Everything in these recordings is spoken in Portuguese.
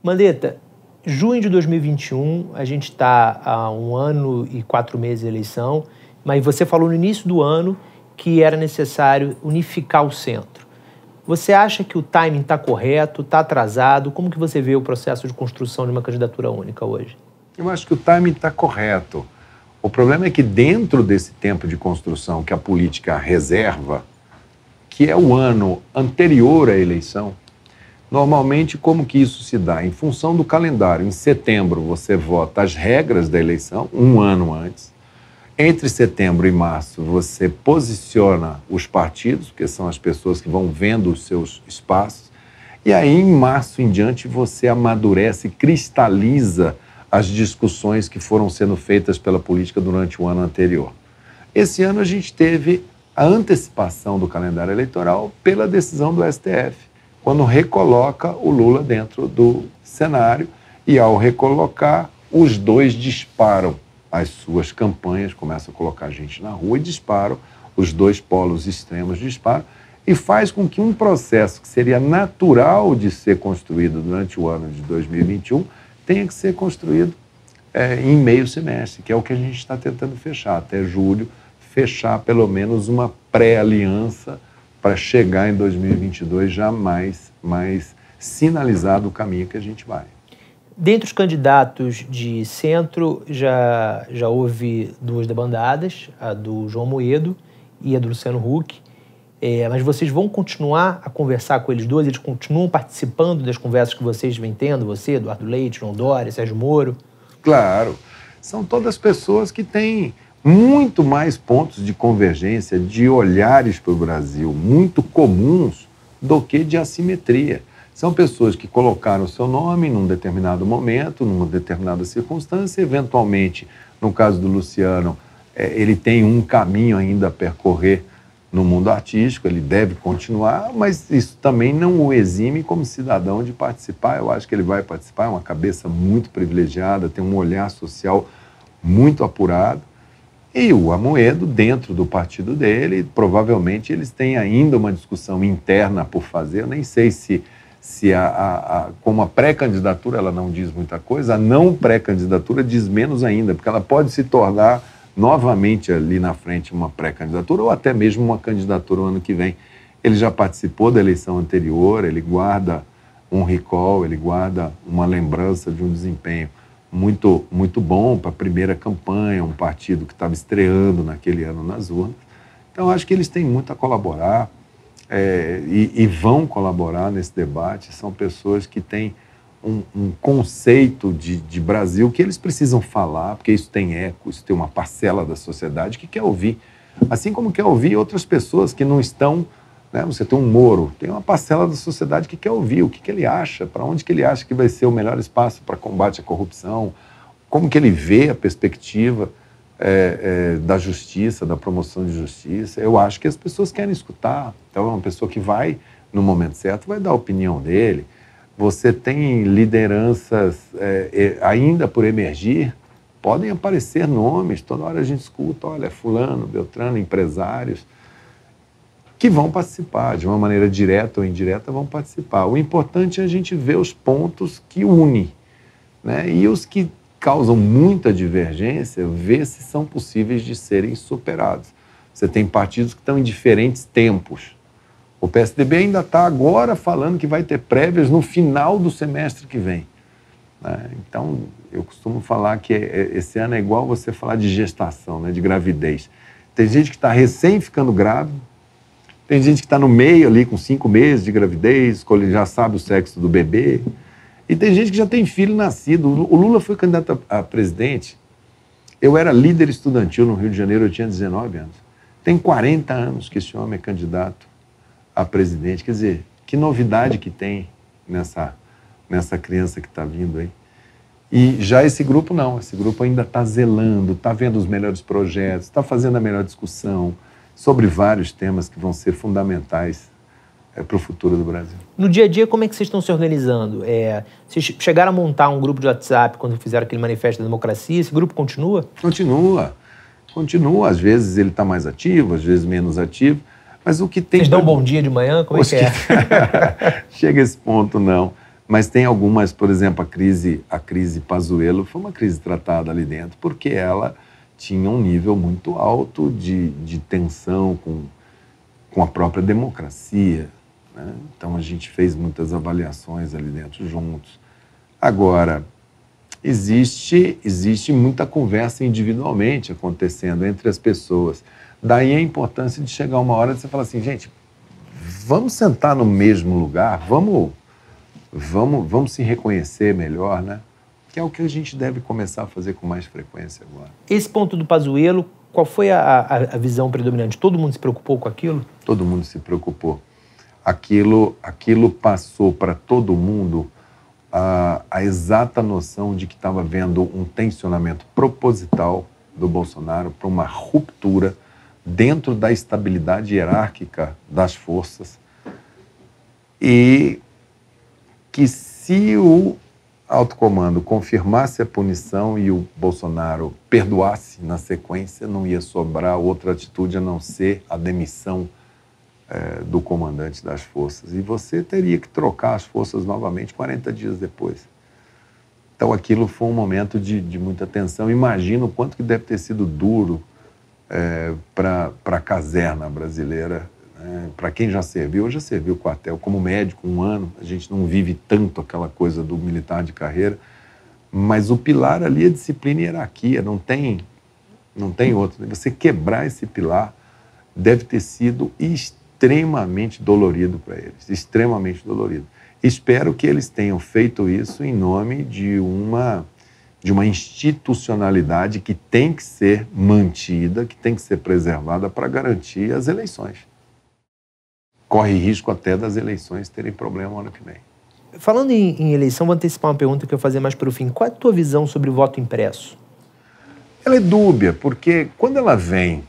Mandetta, junho de 2021, a gente está há um ano e quatro meses de eleição, mas você falou no início do ano que era necessário unificar o centro. Você acha que o timing está correto, está atrasado? Como que você vê o processo de construção de uma candidatura única hoje? Eu acho que o timing está correto. O problema é que dentro desse tempo de construção que a política reserva, que é o ano anterior à eleição, normalmente como que isso se dá? Em função do calendário. Em setembro você vota as regras da eleição, um ano antes. Entre setembro e março, você posiciona os partidos, que são as pessoas que vão vendo os seus espaços, e aí, em março em diante, você amadurece, cristaliza as discussões que foram sendo feitas pela política durante o ano anterior. Esse ano a gente teve a antecipação do calendário eleitoral pela decisão do STF, quando recoloca o Lula dentro do cenário e, ao recolocar, os dois disparam. As suas campanhas, começam a colocar gente na rua e disparam, os dois polos extremos disparam, e faz com que um processo que seria natural de ser construído durante o ano de 2021 tenha que ser construído é, em meio semestre, que é o que a gente está tentando fechar, até julho, fechar pelo menos uma pré-aliança para chegar em 2022 já mais, mais sinalizado o caminho que a gente vai. Dentre os candidatos de centro, já, já houve duas debandadas, a do João Moedo e a do Luciano Huck. É, mas vocês vão continuar a conversar com eles dois? Eles continuam participando das conversas que vocês vêm tendo? Você, Eduardo Leite, João Dória, Sérgio Moro? Claro. São todas pessoas que têm muito mais pontos de convergência, de olhares para o Brasil muito comuns do que de assimetria. São pessoas que colocaram o seu nome num determinado momento, numa determinada circunstância, eventualmente, no caso do Luciano, é, ele tem um caminho ainda a percorrer no mundo artístico, ele deve continuar, mas isso também não o exime como cidadão de participar. Eu acho que ele vai participar, é uma cabeça muito privilegiada, tem um olhar social muito apurado. E o Amoedo, dentro do partido dele, provavelmente eles têm ainda uma discussão interna por fazer. Eu nem sei se se a, a, a como a pré-candidatura ela não diz muita coisa, a não pré-candidatura diz menos ainda, porque ela pode se tornar novamente ali na frente uma pré-candidatura ou até mesmo uma candidatura o ano que vem. Ele já participou da eleição anterior, ele guarda um recall, ele guarda uma lembrança de um desempenho muito muito bom para a primeira campanha, um partido que estava estreando naquele ano nas urnas. Então acho que eles têm muito a colaborar é, e, e, vão colaborar nesse debate são pessoas que têm um, um conceito de, de, Brasil que eles precisam falar, porque isso tem eco, isso tem uma parcela da sociedade que quer ouvir. Assim como quer ouvir outras pessoas que não estão. Né? Você tem um Moro, tem uma parcela da sociedade que quer ouvir o que, que ele acha, para onde que ele acha que vai ser o melhor espaço para combate à corrupção, como que ele vê a perspectiva é, é, da justiça, da promoção de justiça. Eu acho que as pessoas querem escutar. Então, é uma pessoa que vai, no momento certo, vai dar a opinião dele. Você tem lideranças é, ainda por emergir, podem aparecer nomes, toda hora a gente escuta, olha, fulano, Beltrano, empresários, que vão participar, de uma maneira direta ou indireta, vão participar. O importante é a gente ver os pontos que unem, né? e os que causam muita divergência, ver se são possíveis de serem superados. Você tem partidos que estão em diferentes tempos. O PSDB ainda está agora falando que vai ter prévias no final do semestre que vem. Né? Então, eu costumo falar que é, é, esse ano é igual você falar de gestação, né? de gravidez. Tem gente que está recém ficando grávida, tem gente que está no meio ali com cinco meses de gravidez, já sabe o sexo do bebê. E tem gente que já tem filho nascido. O Lula foi candidato a presidente. Eu era líder estudantil no Rio de Janeiro, eu tinha 19 anos. Tem 40 anos que esse homem é candidato a presidente. Quer dizer, que novidade que tem nessa, nessa criança que está vindo aí. E já esse grupo não, esse grupo ainda está zelando, está vendo os melhores projetos, está fazendo a melhor discussão sobre vários temas que vão ser fundamentais é, para o futuro do Brasil. No dia a dia, como é que vocês estão se organizando? É, vocês chegaram a montar um grupo de WhatsApp quando fizeram aquele manifesto da democracia? Esse grupo continua? Continua. Continua. Às vezes ele está mais ativo, às vezes menos ativo. Mas o que tem. Vocês dão um bom dia de manhã? Como é que é? Chega esse ponto, não. Mas tem algumas, por exemplo, a crise, a crise Pazuello foi uma crise tratada ali dentro, porque ela tinha um nível muito alto de, de tensão com, com a própria democracia. Né? Então a gente fez muitas avaliações ali dentro juntos. Agora, existe, existe muita conversa individualmente acontecendo entre as pessoas. Daí a importância de chegar uma hora e você falar assim, gente, vamos sentar no mesmo lugar, vamos, vamos, vamos se reconhecer melhor, né? Que é o que a gente deve começar a fazer com mais frequência agora. Esse ponto do Pazuello, qual foi a, a, a visão predominante? Todo mundo se preocupou com aquilo? Todo mundo se preocupou. Aquilo, aquilo passou para todo mundo a, a exata noção de que estava havendo um tensionamento proposital do Bolsonaro para uma ruptura dentro da estabilidade hierárquica das forças e que se o alto comando confirmasse a punição e o Bolsonaro perdoasse na sequência, não ia sobrar outra atitude a não ser a demissão é, do comandante das forças. E você teria que trocar as forças novamente 40 dias depois. Então aquilo foi um momento de, de muita tensão. Imagina o quanto que deve ter sido duro é, para a caserna brasileira. Né? Para quem já serviu, já servi o quartel como médico um ano, a gente não vive tanto aquela coisa do militar de carreira, mas o pilar ali é disciplina e hierarquia, não tem, não tem outro. Você quebrar esse pilar deve ter sido extremamente dolorido para eles, extremamente dolorido. Espero que eles tenham feito isso em nome de uma de uma institucionalidade que tem que ser mantida, que tem que ser preservada para garantir as eleições. Corre risco até das eleições terem problema no ano que vem. Falando em, em eleição, vou antecipar uma pergunta que eu vou fazer mais para o fim. Qual é a tua visão sobre o voto impresso? Ela é dúbia, porque quando ela vem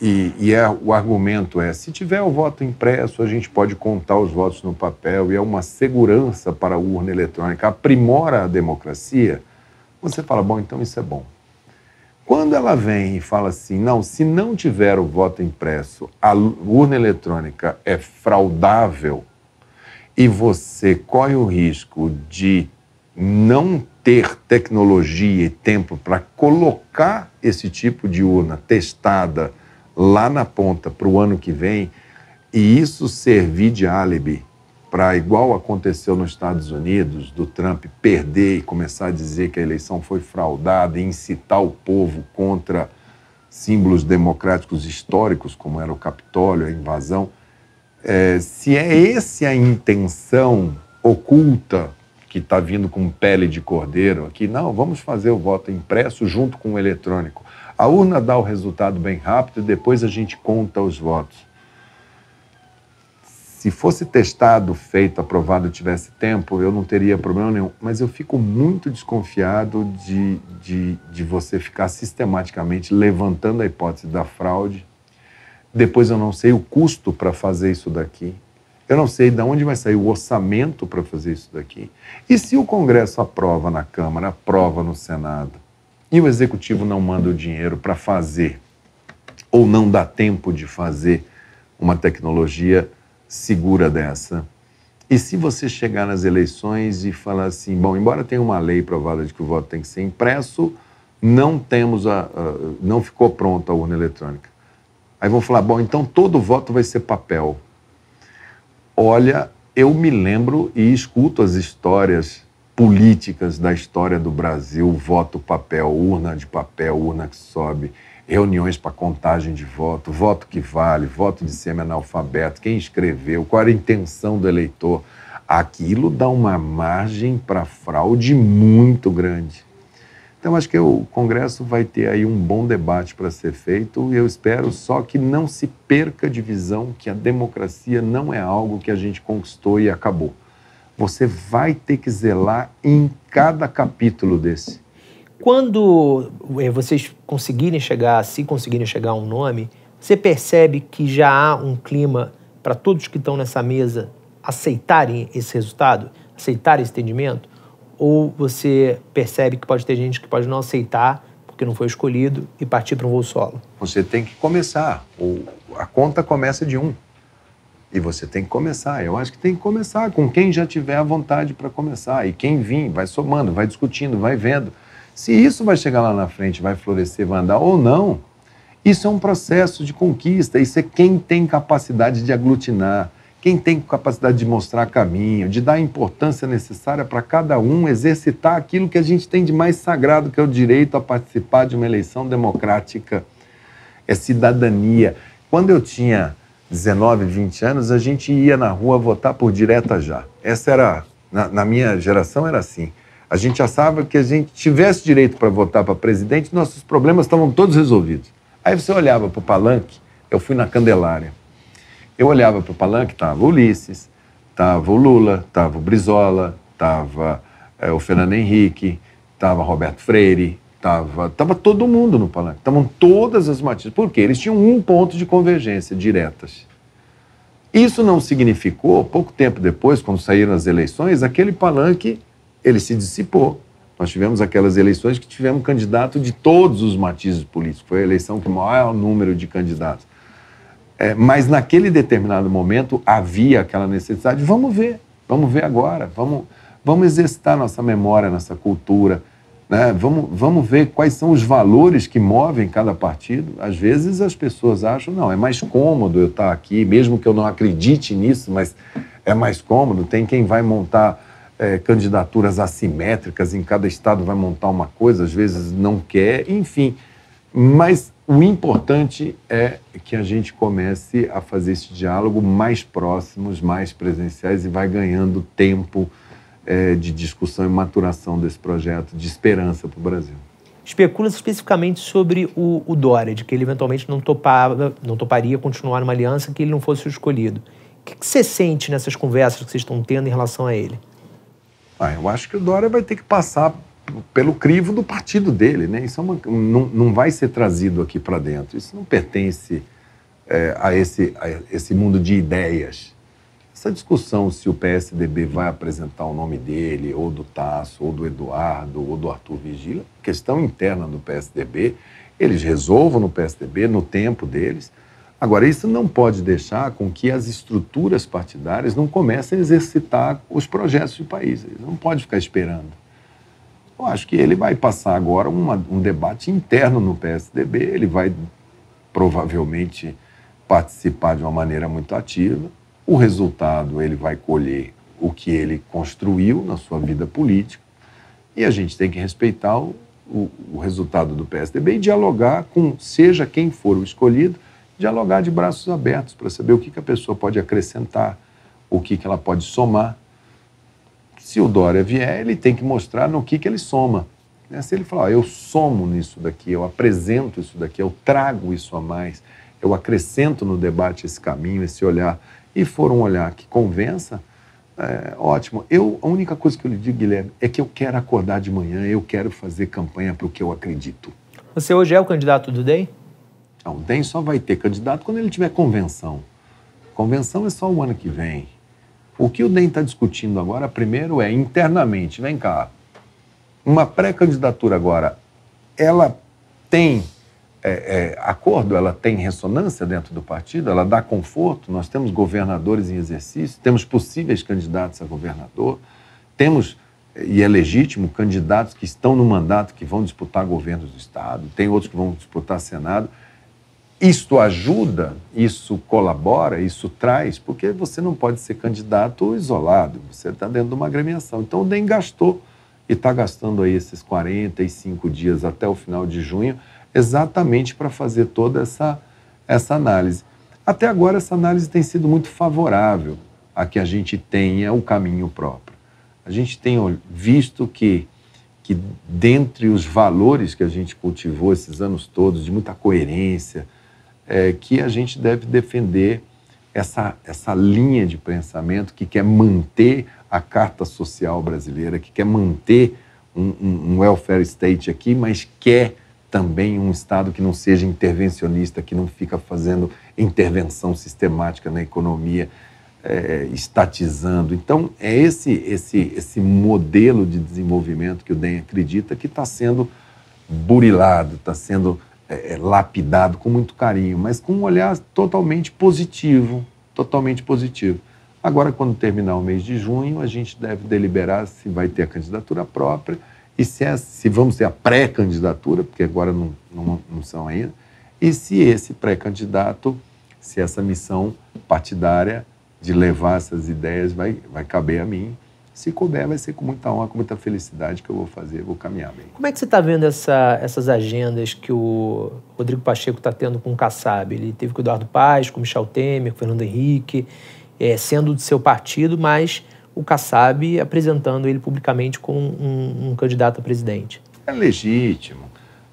e, e é, o argumento é: se tiver o voto impresso, a gente pode contar os votos no papel e é uma segurança para a urna eletrônica, aprimora a democracia você fala, bom, então isso é bom. Quando ela vem e fala assim, não, se não tiver o voto impresso, a urna eletrônica é fraudável e você corre o risco de não ter tecnologia e tempo para colocar esse tipo de urna testada lá na ponta para o ano que vem e isso servir de álibi para, igual aconteceu nos Estados Unidos, do Trump perder e começar a dizer que a eleição foi fraudada e incitar o povo contra símbolos democráticos históricos, como era o Capitólio, a invasão. É, se é essa a intenção oculta que está vindo com pele de cordeiro aqui, não, vamos fazer o voto impresso junto com o eletrônico. A urna dá o resultado bem rápido e depois a gente conta os votos se fosse testado, feito, aprovado, tivesse tempo, eu não teria problema nenhum. Mas eu fico muito desconfiado de, de, de você ficar sistematicamente levantando a hipótese da fraude. Depois eu não sei o custo para fazer isso daqui. Eu não sei de onde vai sair o orçamento para fazer isso daqui. E se o Congresso aprova na Câmara, aprova no Senado, e o Executivo não manda o dinheiro para fazer, ou não dá tempo de fazer uma tecnologia segura dessa. E se você chegar nas eleições e falar assim, bom, embora tenha uma lei provada de que o voto tem que ser impresso, não temos a, a não ficou pronta a urna eletrônica. Aí vão falar, bom, então todo voto vai ser papel. Olha, eu me lembro e escuto as histórias políticas da história do Brasil, voto papel, urna de papel, urna que sobe reuniões para contagem de voto, voto que vale, voto de semi-analfabeto, quem escreveu, qual era a intenção do eleitor. Aquilo dá uma margem para fraude muito grande. Então, acho que o Congresso vai ter aí um bom debate para ser feito e eu espero só que não se perca de visão que a democracia não é algo que a gente conquistou e acabou. Você vai ter que zelar em cada capítulo desse. Quando é, vocês conseguirem chegar, se conseguirem chegar a um nome, você percebe que já há um clima para todos que estão nessa mesa aceitarem esse resultado, aceitarem esse entendimento? Ou você percebe que pode ter gente que pode não aceitar porque não foi escolhido e partir para um voo solo? Você tem que começar. A conta começa de um. E você tem que começar. Eu acho que tem que começar com quem já tiver a vontade para começar. E quem vir, vai somando, vai discutindo, vai vendo. Se isso vai chegar lá na frente, vai florescer, vai andar ou não, isso é um processo de conquista. Isso é quem tem capacidade de aglutinar, quem tem capacidade de mostrar caminho, de dar a importância necessária para cada um exercitar aquilo que a gente tem de mais sagrado, que é o direito a participar de uma eleição democrática. É cidadania. Quando eu tinha 19, 20 anos, a gente ia na rua votar por direta já. Essa era, na, na minha geração, era assim. A gente achava que a gente tivesse direito para votar para presidente, nossos problemas estavam todos resolvidos. Aí você olhava para o palanque, eu fui na Candelária. Eu olhava para o palanque, estava o Ulisses, estava o Lula, estava o Brizola, estava é, o Fernando Henrique, estava Roberto Freire, estava tava todo mundo no palanque, estavam todas as matizes. Por quê? Eles tinham um ponto de convergência diretas. Isso não significou, pouco tempo depois, quando saíram as eleições, aquele palanque ele se dissipou. Nós tivemos aquelas eleições que tivemos candidato de todos os matizes políticos. Foi a eleição com o maior número de candidatos. É, mas naquele determinado momento havia aquela necessidade. Vamos ver, vamos ver agora, vamos, vamos exercitar nossa memória, nossa cultura, né? vamos, vamos ver quais são os valores que movem cada partido. Às vezes as pessoas acham, não, é mais cômodo eu estar aqui, mesmo que eu não acredite nisso, mas é mais cômodo. Tem quem vai montar é, candidaturas assimétricas, em cada estado vai montar uma coisa, às vezes não quer, enfim. Mas o importante é que a gente comece a fazer esse diálogo mais próximos, mais presenciais e vai ganhando tempo é, de discussão e maturação desse projeto de esperança para o Brasil. Especula-se especificamente sobre o, o Dória, de que ele eventualmente não, topava, não toparia continuar numa aliança que ele não fosse o escolhido. O que, que você sente nessas conversas que vocês estão tendo em relação a ele? Ah, eu acho que o Dória vai ter que passar pelo crivo do partido dele, né? Isso é uma, não, não vai ser trazido aqui para dentro. Isso não pertence é, a, esse, a esse mundo de ideias. Essa discussão se o PSDB vai apresentar o nome dele, ou do Tasso, ou do Eduardo, ou do Arthur Vigília, questão interna do PSDB, eles resolvam no PSDB, no tempo deles. Agora, isso não pode deixar com que as estruturas partidárias não comecem a exercitar os projetos do país. Ele não pode ficar esperando. Eu acho que ele vai passar agora uma, um debate interno no PSDB, ele vai provavelmente participar de uma maneira muito ativa. O resultado ele vai colher o que ele construiu na sua vida política e a gente tem que respeitar o, o, o resultado do PSDB e dialogar com seja quem for o escolhido dialogar de braços abertos para saber o que, que a pessoa pode acrescentar, o que, que ela pode somar. Se o Dória vier, ele tem que mostrar no que, que ele soma. Né? Se ele falar, eu somo nisso daqui, eu apresento isso daqui, eu trago isso a mais, eu acrescento no debate esse caminho, esse olhar, e for um olhar que convença, é, ótimo. Eu, a única coisa que eu lhe digo, Guilherme, é que eu quero acordar de manhã, eu quero fazer campanha para o que eu acredito. Você hoje é o candidato do DEM? Não, o DEM só vai ter candidato quando ele tiver convenção. Convenção é só o ano que vem. O que o DEM está discutindo agora, primeiro, é internamente. Vem cá. Uma pré-candidatura agora, ela tem é, é, acordo, ela tem ressonância dentro do partido, ela dá conforto. Nós temos governadores em exercício, temos possíveis candidatos a governador, temos, e é legítimo, candidatos que estão no mandato que vão disputar governos do Estado, tem outros que vão disputar Senado. Isto ajuda, isso colabora, isso traz, porque você não pode ser candidato isolado, você está dentro de uma agremiação. Então o DEM gastou e está gastando aí esses 45 dias até o final de junho, exatamente para fazer toda essa, essa análise. Até agora, essa análise tem sido muito favorável a que a gente tenha o caminho próprio. A gente tem visto que, que dentre os valores que a gente cultivou esses anos todos, de muita coerência, é, que a gente deve defender essa, essa linha de pensamento que quer manter a Carta Social Brasileira, que quer manter um, um, um welfare state aqui, mas quer também um Estado que não seja intervencionista, que não fica fazendo intervenção sistemática na economia, é, estatizando. Então, é esse, esse, esse modelo de desenvolvimento que o DEM acredita que está sendo burilado, está sendo é, é, lapidado com muito carinho, mas com um olhar totalmente positivo. totalmente positivo. Agora, quando terminar o mês de junho, a gente deve deliberar se vai ter a candidatura própria e se, é, se vamos ter a pré-candidatura, porque agora não, não, não são ainda, e se esse pré-candidato, se essa missão partidária de levar essas ideias vai, vai caber a mim. Se couber, vai ser com muita honra, com muita felicidade que eu vou fazer, vou caminhar bem. Como é que você está vendo essa, essas agendas que o Rodrigo Pacheco está tendo com o Kassab? Ele teve com o Eduardo Paz, com o Michel Temer, com o Fernando Henrique, é, sendo do seu partido, mas o Kassab apresentando ele publicamente como um, um candidato a presidente. É legítimo.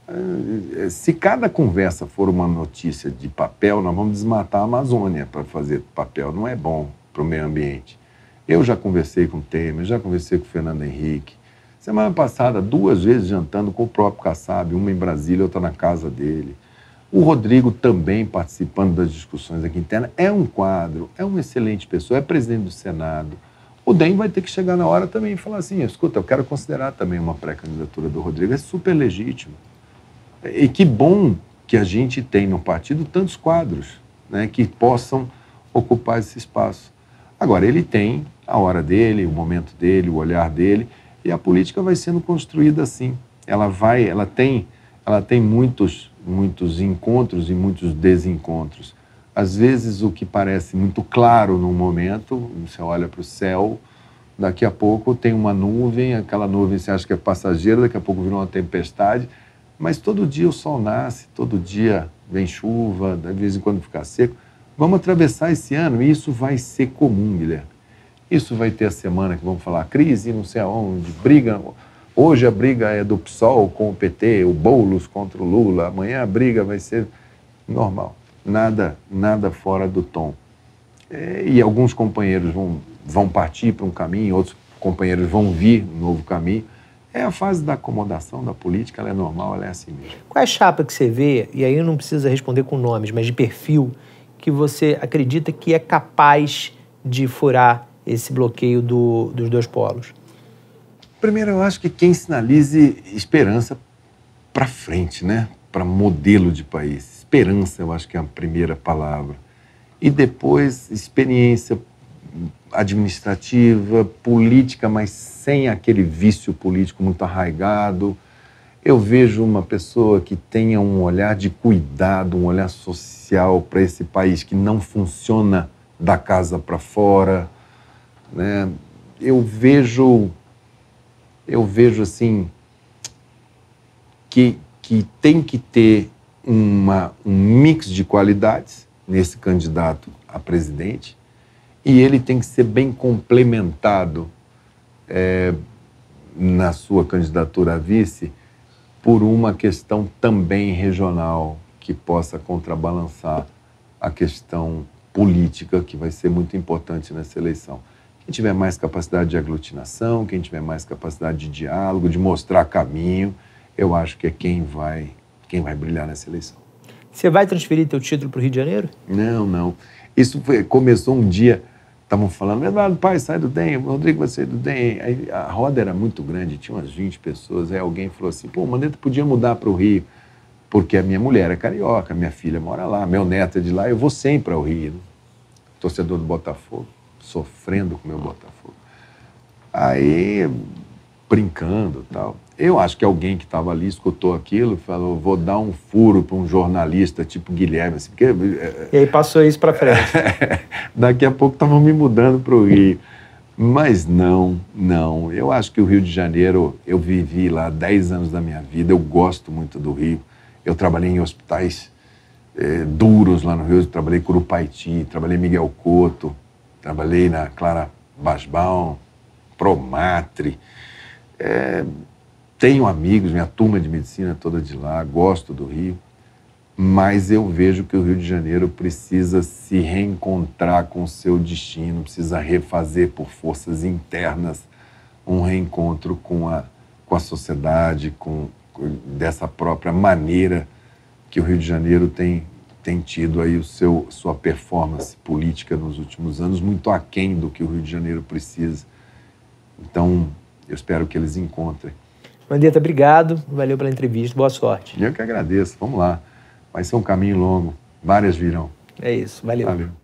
É, se cada conversa for uma notícia de papel, nós vamos desmatar a Amazônia para fazer papel. Não é bom para o meio ambiente. Eu já conversei com o Temer, já conversei com o Fernando Henrique. Semana passada, duas vezes jantando com o próprio Kassab, uma em Brasília, outra na casa dele. O Rodrigo também participando das discussões aqui internas. É um quadro, é uma excelente pessoa, é presidente do Senado. O DEM vai ter que chegar na hora também e falar assim: escuta, eu quero considerar também uma pré-candidatura do Rodrigo. É super legítimo. E que bom que a gente tem no partido tantos quadros né, que possam ocupar esse espaço. Agora, ele tem a hora dele, o momento dele, o olhar dele, e a política vai sendo construída assim. Ela vai, ela tem, ela tem muitos, muitos encontros e muitos desencontros. Às vezes, o que parece muito claro num momento, você olha para o céu, daqui a pouco tem uma nuvem, aquela nuvem você acha que é passageira, daqui a pouco virou uma tempestade, mas todo dia o sol nasce, todo dia vem chuva, de vez em quando fica seco. Vamos atravessar esse ano e isso vai ser comum, Guilherme. Isso vai ter a semana que vamos falar crise, não sei aonde, briga. Hoje a briga é do PSOL com o PT, o Boulos contra o Lula. Amanhã a briga vai ser normal. Nada, nada fora do tom. É, e alguns companheiros vão, vão partir para um caminho, outros companheiros vão vir um novo caminho. É a fase da acomodação da política, ela é normal, ela é assim mesmo. Qual é a chapa que você vê, e aí não precisa responder com nomes, mas de perfil, que você acredita que é capaz de furar esse bloqueio do, dos dois polos? Primeiro, eu acho que quem sinalize esperança para frente, né? Para modelo de país. Esperança, eu acho que é a primeira palavra. E depois, experiência administrativa, política, mas sem aquele vício político muito arraigado. Eu vejo uma pessoa que tenha um olhar de cuidado, um olhar social para esse país que não funciona da casa para fora, né? Eu vejo eu vejo assim que, que tem que ter uma, um mix de qualidades nesse candidato a presidente e ele tem que ser bem complementado é, na sua candidatura a vice por uma questão também regional que possa contrabalançar a questão política que vai ser muito importante nessa eleição. Quem tiver mais capacidade de aglutinação, quem tiver mais capacidade de diálogo, de mostrar caminho, eu acho que é quem vai, quem vai brilhar nessa eleição. Você vai transferir teu título para o Rio de Janeiro? Não, não. Isso foi, começou um dia estavam falando, Eduardo Pai, sai do DEM, Rodrigo vai sair do DEM. Aí a roda era muito grande, tinha umas 20 pessoas. Aí alguém falou assim, pô, Mandetta podia mudar para o Rio, porque a minha mulher é carioca, minha filha mora lá, meu neto é de lá, eu vou sempre ao Rio. Torcedor do Botafogo, sofrendo com o meu Botafogo. Aí, brincando tal. Eu acho que alguém que estava ali escutou aquilo e falou: vou dar um furo para um jornalista tipo Guilherme. Assim, porque, é, e aí passou isso para frente. Daqui a pouco estavam me mudando para o Rio. Mas não, não. Eu acho que o Rio de Janeiro, eu vivi lá 10 anos da minha vida, eu gosto muito do Rio. Eu trabalhei em hospitais é, duros lá no Rio, eu trabalhei em Curupaiti, trabalhei em Miguel Couto, trabalhei na Clara Basbaum, Promatre. É, tenho amigos, minha turma de medicina toda de lá, gosto do Rio, mas eu vejo que o Rio de Janeiro precisa se reencontrar com o seu destino, precisa refazer por forças internas um reencontro com a, com a sociedade, com, com dessa própria maneira que o Rio de Janeiro tem, tem tido aí o seu, sua performance política nos últimos anos, muito aquém do que o Rio de Janeiro precisa. Então, eu espero que eles encontrem Mandetta, obrigado. Valeu pela entrevista. Boa sorte. Eu que agradeço. Vamos lá. Vai ser um caminho longo. Várias virão. É isso. Valeu. Valeu.